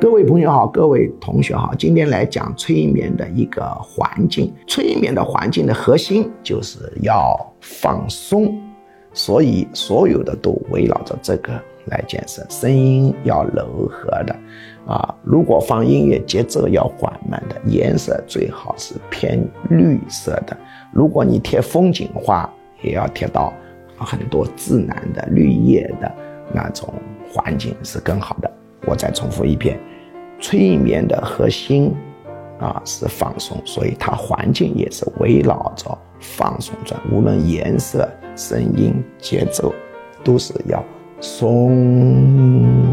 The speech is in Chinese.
各位朋友好，各位同学好，今天来讲催眠的一个环境。催眠的环境的核心就是要放松，所以所有的都围绕着这个来建设。声音要柔和的，啊，如果放音乐，节奏要缓慢的，颜色最好是偏绿色的。如果你贴风景画，也要贴到很多自然的绿叶的那种环境是更好的。我再重复一遍。催眠的核心啊是放松，所以它环境也是围绕着放松转。无论颜色、声音、节奏，都是要松。